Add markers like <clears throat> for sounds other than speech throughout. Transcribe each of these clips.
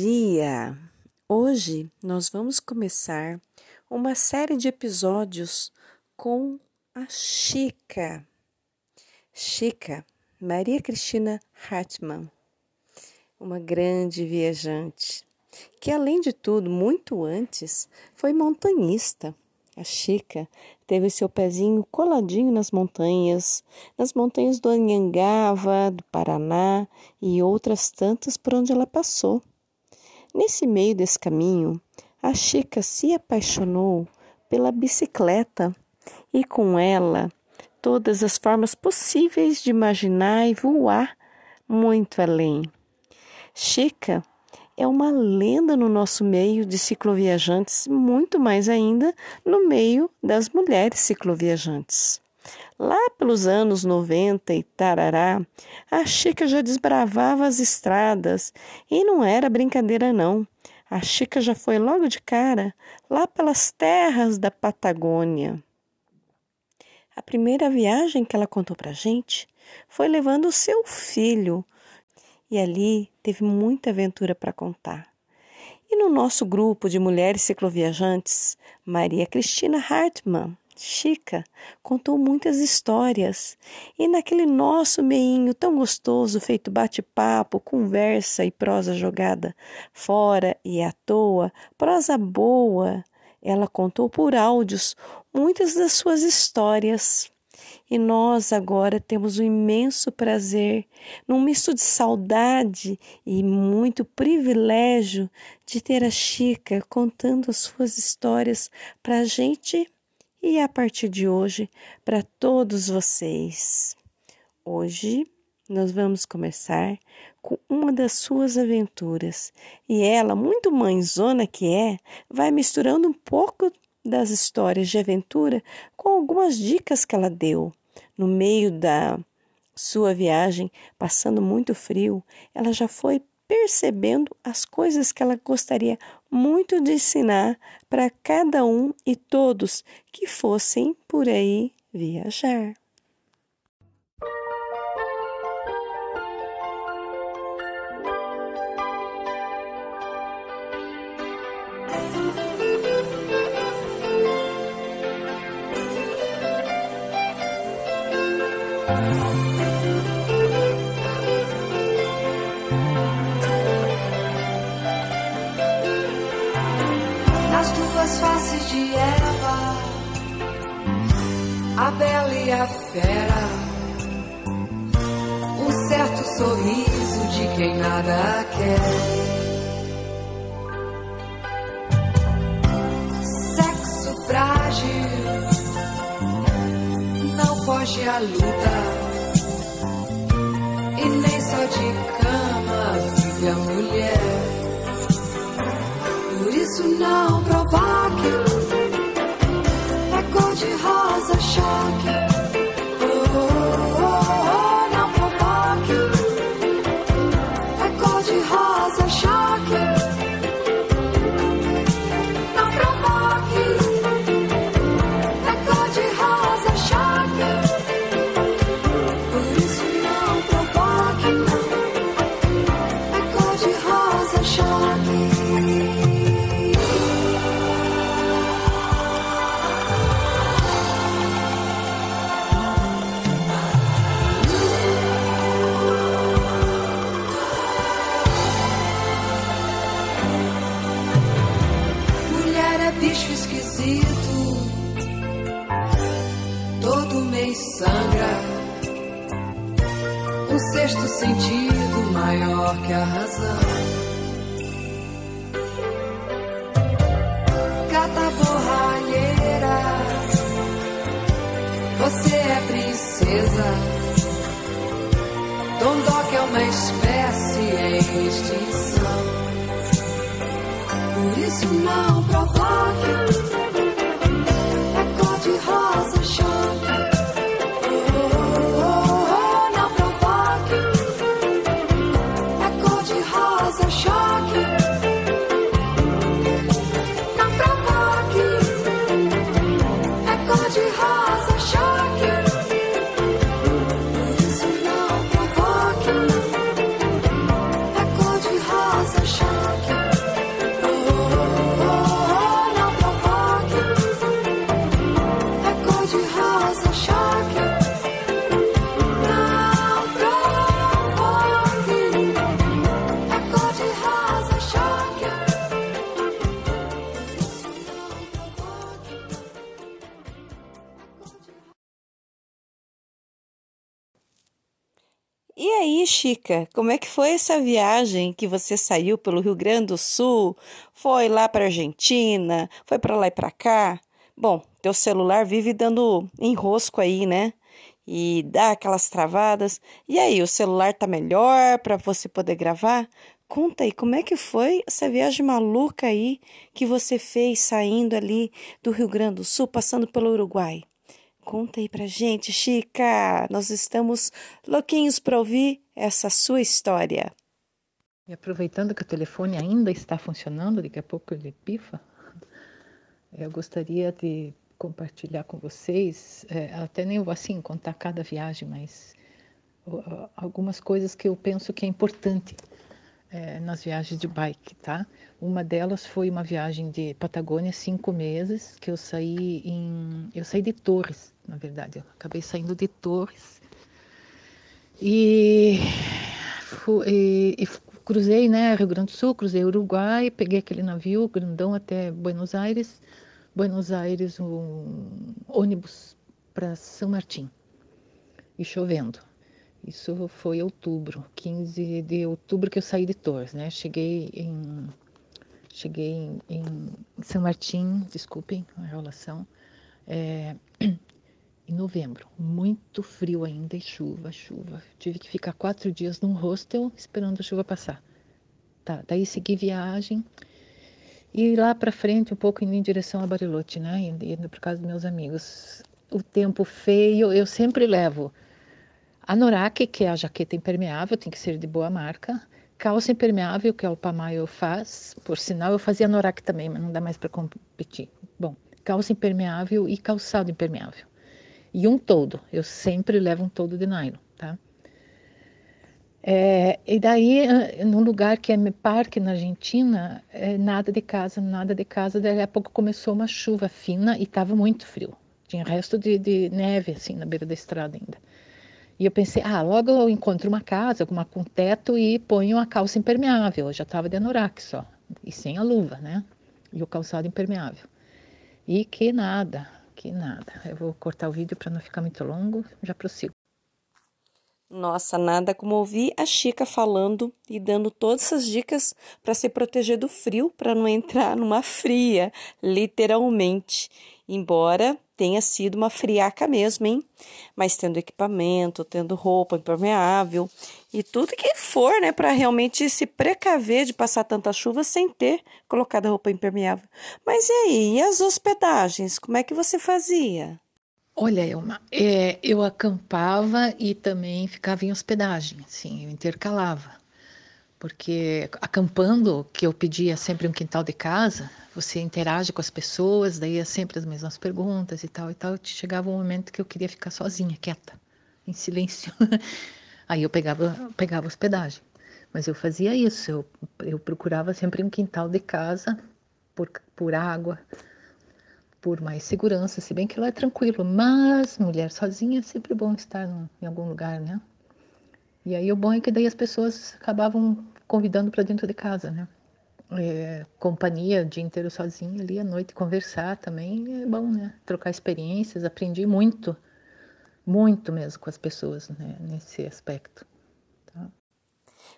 Dia! Hoje nós vamos começar uma série de episódios com a Chica. Chica, Maria Cristina Hartmann, uma grande viajante, que além de tudo, muito antes, foi montanhista. A Chica teve seu pezinho coladinho nas montanhas, nas montanhas do Anhangava, do Paraná e outras tantas por onde ela passou. Nesse meio desse caminho, a Chica se apaixonou pela bicicleta e com ela todas as formas possíveis de imaginar e voar muito além. Chica é uma lenda no nosso meio de cicloviajantes, muito mais ainda no meio das mulheres cicloviajantes. Lá pelos anos 90 e tarará, a Chica já desbravava as estradas e não era brincadeira não. A Chica já foi logo de cara lá pelas terras da Patagônia. A primeira viagem que ela contou pra gente foi levando o seu filho e ali teve muita aventura para contar. E no nosso grupo de mulheres cicloviajantes, Maria Cristina Hartmann, Chica, contou muitas histórias. E naquele nosso meinho tão gostoso, feito bate-papo, conversa e prosa jogada fora e à toa, prosa boa, ela contou por áudios muitas das suas histórias. E nós agora temos o imenso prazer, num misto de saudade e muito privilégio, de ter a Chica contando as suas histórias para a gente e a partir de hoje para todos vocês. Hoje nós vamos começar com uma das suas aventuras e ela, muito mãezona que é, vai misturando um pouco das histórias de aventura com algumas dicas que ela deu. No meio da sua viagem, passando muito frio, ela já foi percebendo as coisas que ela gostaria muito de ensinar para cada um e todos que fossem por aí viajar. A bela e a fera, um certo sorriso de quem nada quer. Sexo frágil não foge à luta. E nem só de cama vive a mulher. Por isso não É cor de rosa choque. Maior que a razão. E aí, Chica, como é que foi essa viagem que você saiu pelo Rio Grande do Sul? Foi lá para Argentina? Foi para lá e para cá? Bom, teu celular vive dando enrosco aí, né? E dá aquelas travadas. E aí, o celular tá melhor para você poder gravar? Conta aí, como é que foi essa viagem maluca aí que você fez saindo ali do Rio Grande do Sul, passando pelo Uruguai? Conta aí pra gente, Chica. Nós estamos louquinhos para ouvir essa sua história. E aproveitando que o telefone ainda está funcionando, daqui a pouco ele pifa, eu gostaria de compartilhar com vocês, é, até nem vou assim contar cada viagem, mas algumas coisas que eu penso que é importante é, nas viagens de bike, tá? Uma delas foi uma viagem de Patagônia, cinco meses, que eu saí em... Eu saí de Torres, na verdade. Eu acabei saindo de Torres. E, fui, e, e cruzei, né, Rio Grande do Sul, cruzei Uruguai, peguei aquele navio grandão até Buenos Aires. Buenos Aires, um ônibus para São Martim. E chovendo. Isso foi outubro, 15 de outubro que eu saí de Torres, né? Cheguei em cheguei em, em São Martim, desculpem a enrolação, é, <clears throat> em novembro. Muito frio ainda e chuva, chuva. Tive que ficar quatro dias num hostel esperando a chuva passar. Tá, daí segui viagem e lá para frente um pouco indo em direção a Bariloche, né? Indo por causa dos meus amigos. O tempo feio, eu sempre levo Anorak, que é a jaqueta impermeável, tem que ser de boa marca. Calça impermeável, que é o Pamayo faz. Por sinal, eu fazia anorak também, mas não dá mais para competir. Bom, calça impermeável e calçado impermeável. E um todo. Eu sempre levo um todo de nylon, tá? É, e daí, num lugar que é parque na Argentina, é, nada de casa, nada de casa. Daí a pouco começou uma chuva fina e estava muito frio. Tinha resto de, de neve, assim, na beira da estrada ainda. E eu pensei, ah, logo eu encontro uma casa, alguma com teto e ponho a calça impermeável. Eu já estava de anorak só, e sem a luva, né? E o calçado impermeável. E que nada, que nada. Eu vou cortar o vídeo para não ficar muito longo, já prossigo. Nossa, nada como ouvir a Chica falando e dando todas essas dicas para se proteger do frio, para não entrar numa fria, literalmente. Embora tenha sido uma friaca mesmo, hein? Mas tendo equipamento, tendo roupa impermeável e tudo que for, né, para realmente se precaver de passar tanta chuva sem ter colocado a roupa impermeável. Mas e aí, e as hospedagens? Como é que você fazia? Olha, Elma, é, eu acampava e também ficava em hospedagem, assim, eu intercalava. Porque acampando, que eu pedia sempre um quintal de casa, você interage com as pessoas, daí é sempre as mesmas perguntas e tal e tal. Chegava um momento que eu queria ficar sozinha, quieta, em silêncio. <laughs> Aí eu pegava, pegava hospedagem. Mas eu fazia isso, eu, eu procurava sempre um quintal de casa por, por água, por mais segurança, se bem que lá é tranquilo. Mas mulher sozinha é sempre bom estar em algum lugar, né? E aí o bom é que daí as pessoas acabavam convidando para dentro de casa, né? é, companhia o dia inteiro sozinho ali à noite, conversar também é bom, né? Trocar experiências, aprendi muito, muito mesmo com as pessoas né? nesse aspecto. Tá?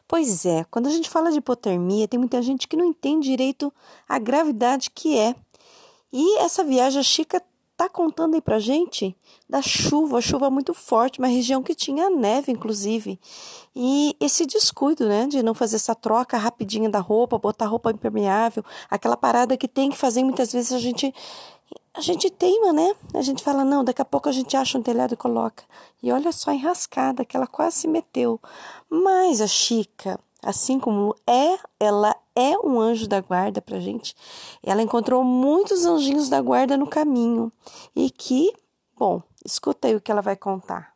Pois é, quando a gente fala de hipotermia, tem muita gente que não entende direito a gravidade que é. E essa viagem, a Chica tá contando aí pra gente da chuva, chuva muito forte, uma região que tinha neve, inclusive. E esse descuido, né, de não fazer essa troca rapidinha da roupa, botar roupa impermeável, aquela parada que tem que fazer, muitas vezes a gente a gente teima, né? A gente fala, não, daqui a pouco a gente acha um telhado e coloca. E olha só a enrascada que ela quase se meteu. Mas a Chica, assim como é, ela é um anjo da guarda para gente. Ela encontrou muitos anjinhos da guarda no caminho e que, bom, escuta aí o que ela vai contar.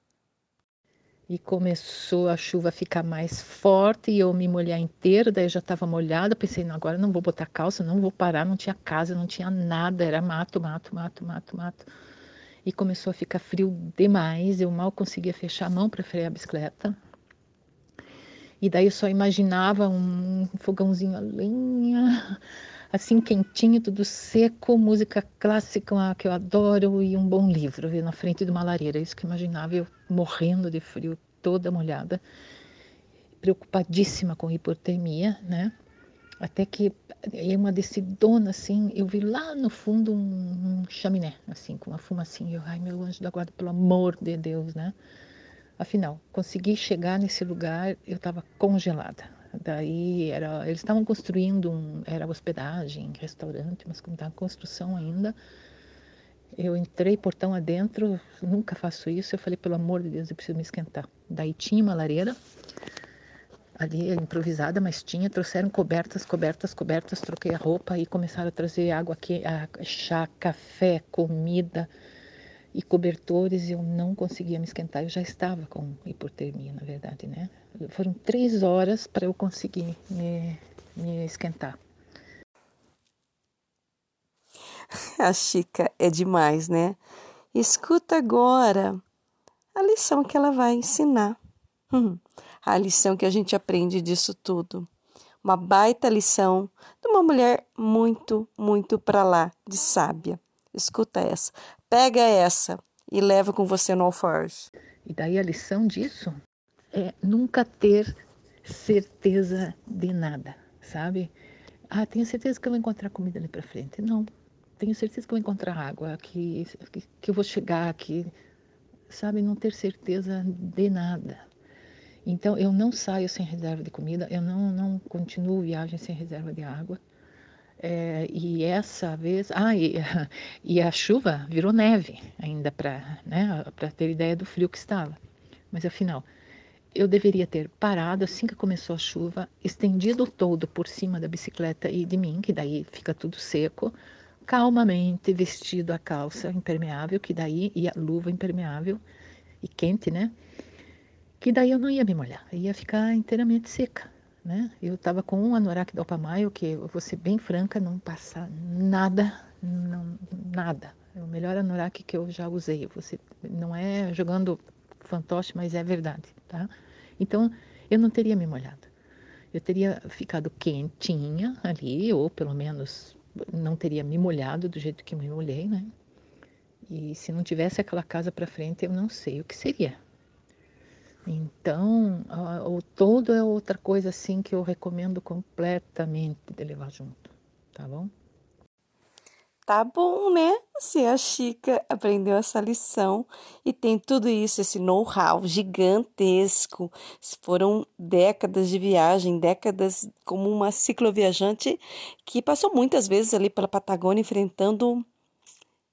E começou a chuva a ficar mais forte e eu me molhar inteira, daí eu já estava molhada, pensei, não, agora não vou botar calça, não vou parar, não tinha casa, não tinha nada, era mato, mato, mato, mato, mato. E começou a ficar frio demais, eu mal conseguia fechar a mão para frear a bicicleta, e daí eu só imaginava um fogãozinho a lenha, assim quentinho, tudo seco, música clássica que eu adoro e um bom livro na frente de uma lareira. Isso que eu imaginava, eu morrendo de frio, toda molhada, preocupadíssima com hipotermia, né? Até que em uma decidona assim, eu vi lá no fundo um, um chaminé, assim, com uma fumacinha. Eu, ai meu anjo da guarda, pelo amor de Deus, né? Afinal, consegui chegar nesse lugar, eu estava congelada. Daí era, eles estavam construindo um, era hospedagem, restaurante, mas como estava em construção ainda, eu entrei portão adentro, nunca faço isso. Eu falei, pelo amor de Deus, eu preciso me esquentar. Daí tinha uma lareira ali improvisada, mas tinha. Trouxeram cobertas, cobertas, cobertas. Troquei a roupa e começaram a trazer água aqui, chá, café, comida e cobertores, eu não conseguia me esquentar. Eu já estava com hipotermia, na verdade, né? Foram três horas para eu conseguir me, me esquentar. <laughs> A Chica é demais, né? Escuta agora a lição que ela vai ensinar. <laughs> A lição que a gente aprende disso tudo. Uma baita lição de uma mulher muito, muito para lá de sábia. Escuta essa. Pega essa e leva com você no alforge. E daí a lição disso é nunca ter certeza de nada, sabe? Ah, tenho certeza que eu vou encontrar comida ali para frente. Não, tenho certeza que eu vou encontrar água, que, que, que eu vou chegar aqui, sabe? Não ter certeza de nada. Então, eu não saio sem reserva de comida, eu não, não continuo viagem sem reserva de água. É, e essa vez, ah, e, <laughs> e, a chuva virou neve ainda para né, ter ideia do frio que estava. Mas afinal, eu deveria ter parado assim que começou a chuva, estendido o todo por cima da bicicleta e de mim, que daí fica tudo seco, calmamente vestido a calça impermeável, que daí e a luva impermeável e quente, né? Que daí eu não ia me molhar, ia ficar inteiramente seca, né? Eu estava com um anorak da Opamaio, que eu vou ser bem franca, não passa nada, não, nada. É o melhor anorak que eu já usei. Você não é jogando fantoche, mas é verdade, tá? Então eu não teria me molhado. Eu teria ficado quentinha ali, ou pelo menos não teria me molhado do jeito que me molhei, né? E se não tivesse aquela casa para frente, eu não sei o que seria. Então, o todo é outra coisa assim que eu recomendo completamente de levar junto, tá bom? Tá bom, né? Se a Chica aprendeu essa lição e tem tudo isso, esse know-how gigantesco. Foram décadas de viagem, décadas como uma cicloviajante que passou muitas vezes ali pela Patagônia enfrentando,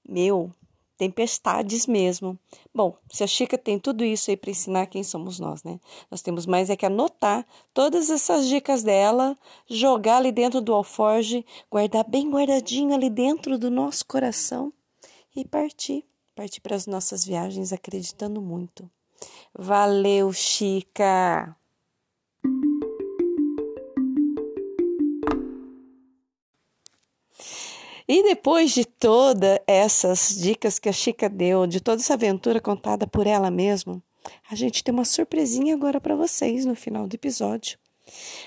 meu, tempestades mesmo. Bom, se a Chica tem tudo isso aí para ensinar, quem somos nós, né? Nós temos mais é que anotar todas essas dicas dela, jogar ali dentro do alforge, guardar bem guardadinho ali dentro do nosso coração e partir. Partir para as nossas viagens acreditando muito. Valeu, Chica! E depois de todas essas dicas que a Chica deu, de toda essa aventura contada por ela mesma, a gente tem uma surpresinha agora para vocês no final do episódio.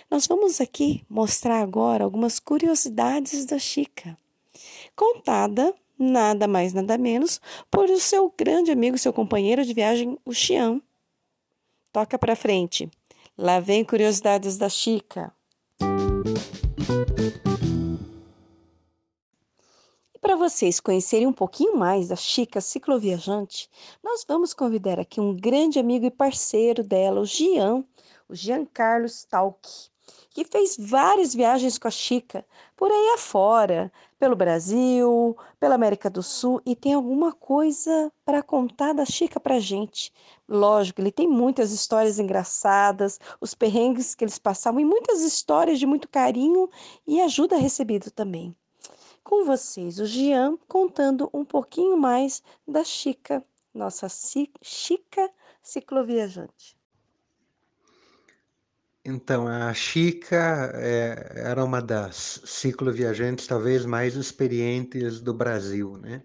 Nós vamos aqui mostrar agora algumas curiosidades da Chica, contada nada mais nada menos por o seu grande amigo, seu companheiro de viagem, o Xian. Toca para frente. Lá vem curiosidades da Chica. Para vocês conhecerem um pouquinho mais da Chica cicloviajante, nós vamos convidar aqui um grande amigo e parceiro dela, o Gian, o Giancarlo Stalk, que fez várias viagens com a Chica por aí afora, pelo Brasil, pela América do Sul e tem alguma coisa para contar da Chica para gente. Lógico, ele tem muitas histórias engraçadas, os perrengues que eles passavam e muitas histórias de muito carinho e ajuda recebida também com vocês o Gian contando um pouquinho mais da Chica, nossa Chica cicloviajante. Então, a Chica é, era uma das cicloviajantes talvez mais experientes do Brasil, né?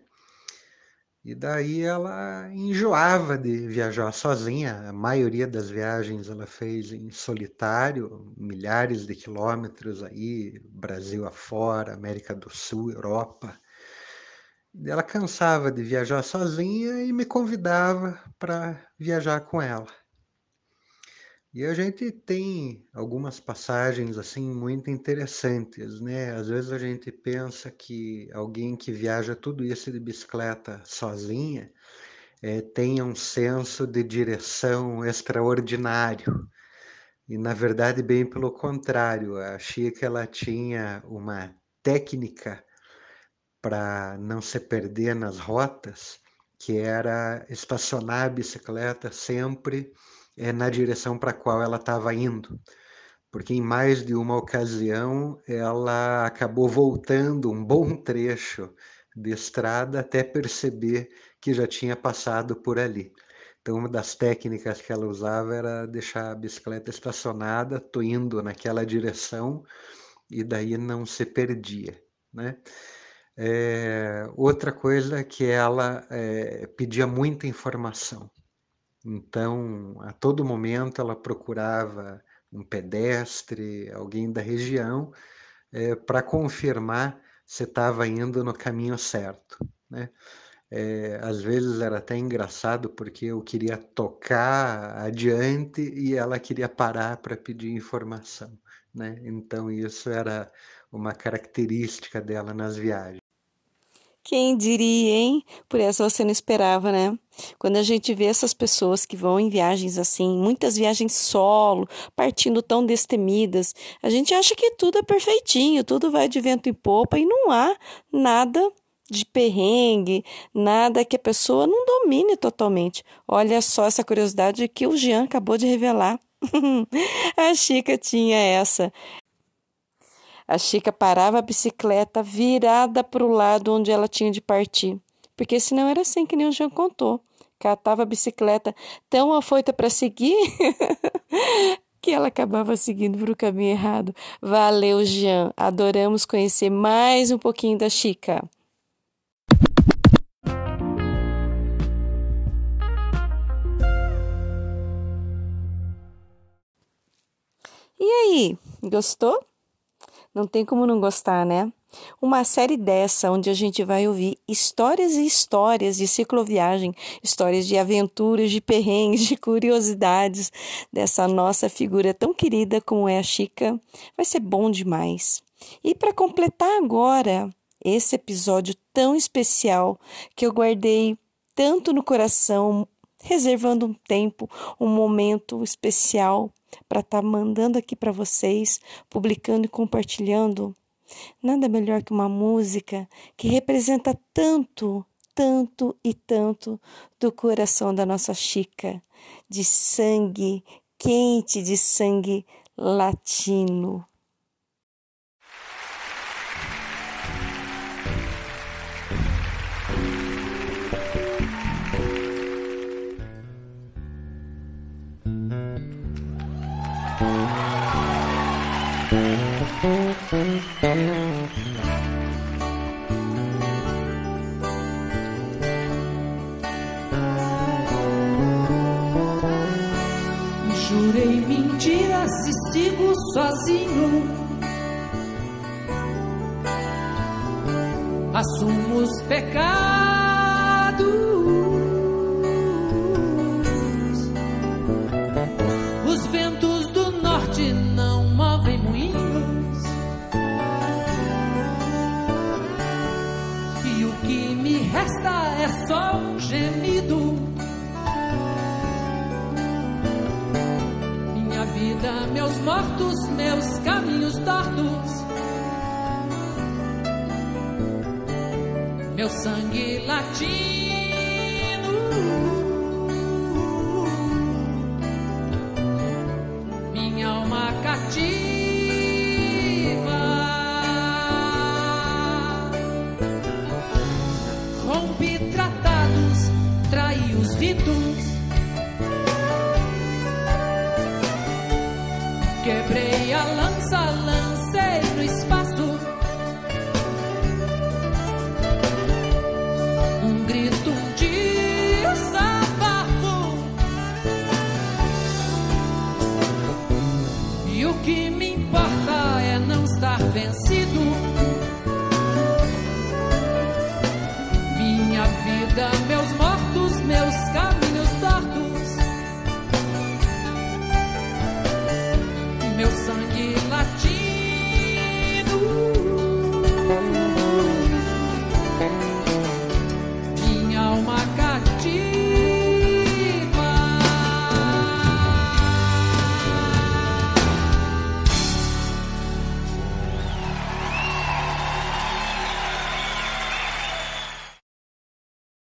E daí ela enjoava de viajar sozinha. A maioria das viagens ela fez em solitário, milhares de quilômetros aí, Brasil afora, América do Sul, Europa. Ela cansava de viajar sozinha e me convidava para viajar com ela. E a gente tem algumas passagens assim muito interessantes, né? Às vezes a gente pensa que alguém que viaja tudo isso de bicicleta sozinha é, um senso de direção extraordinário. E na verdade, bem pelo contrário, a Chica ela tinha uma técnica para não se perder nas rotas, que era estacionar a bicicleta sempre é, na direção para a qual ela estava indo, porque em mais de uma ocasião ela acabou voltando um bom trecho de estrada até perceber que já tinha passado por ali. Então, uma das técnicas que ela usava era deixar a bicicleta estacionada, tô indo naquela direção e daí não se perdia, né? É, outra coisa que ela é, pedia muita informação. Então, a todo momento ela procurava um pedestre, alguém da região, é, para confirmar se estava indo no caminho certo, né? É, às vezes era até engraçado porque eu queria tocar adiante e ela queria parar para pedir informação, né? Então isso era uma característica dela nas viagens. Quem diria, hein? Por essa você não esperava, né? Quando a gente vê essas pessoas que vão em viagens assim, muitas viagens solo, partindo tão destemidas, a gente acha que tudo é perfeitinho, tudo vai de vento em popa e não há nada de perrengue, nada que a pessoa não domine totalmente. Olha só essa curiosidade que o Jean acabou de revelar. <laughs> a Chica tinha essa. A Chica parava a bicicleta virada para o lado onde ela tinha de partir, porque senão era assim que nem o Jean contou. Catava a bicicleta tão afoita para seguir <laughs> que ela acabava seguindo para o caminho errado. Valeu, Jean. Adoramos conhecer mais um pouquinho da Chica. E aí, gostou? Não tem como não gostar, né? Uma série dessa, onde a gente vai ouvir histórias e histórias de cicloviagem, histórias de aventuras, de perrengues, de curiosidades dessa nossa figura tão querida como é a Chica, vai ser bom demais. E para completar agora esse episódio tão especial que eu guardei tanto no coração, reservando um tempo, um momento especial para estar tá mandando aqui para vocês, publicando e compartilhando. Nada melhor que uma música que representa tanto, tanto e tanto do coração da nossa Chica, de sangue quente, de sangue latino. O que me resta é só um gemido. Minha vida, meus mortos, meus caminhos tortos. Meu sangue latino.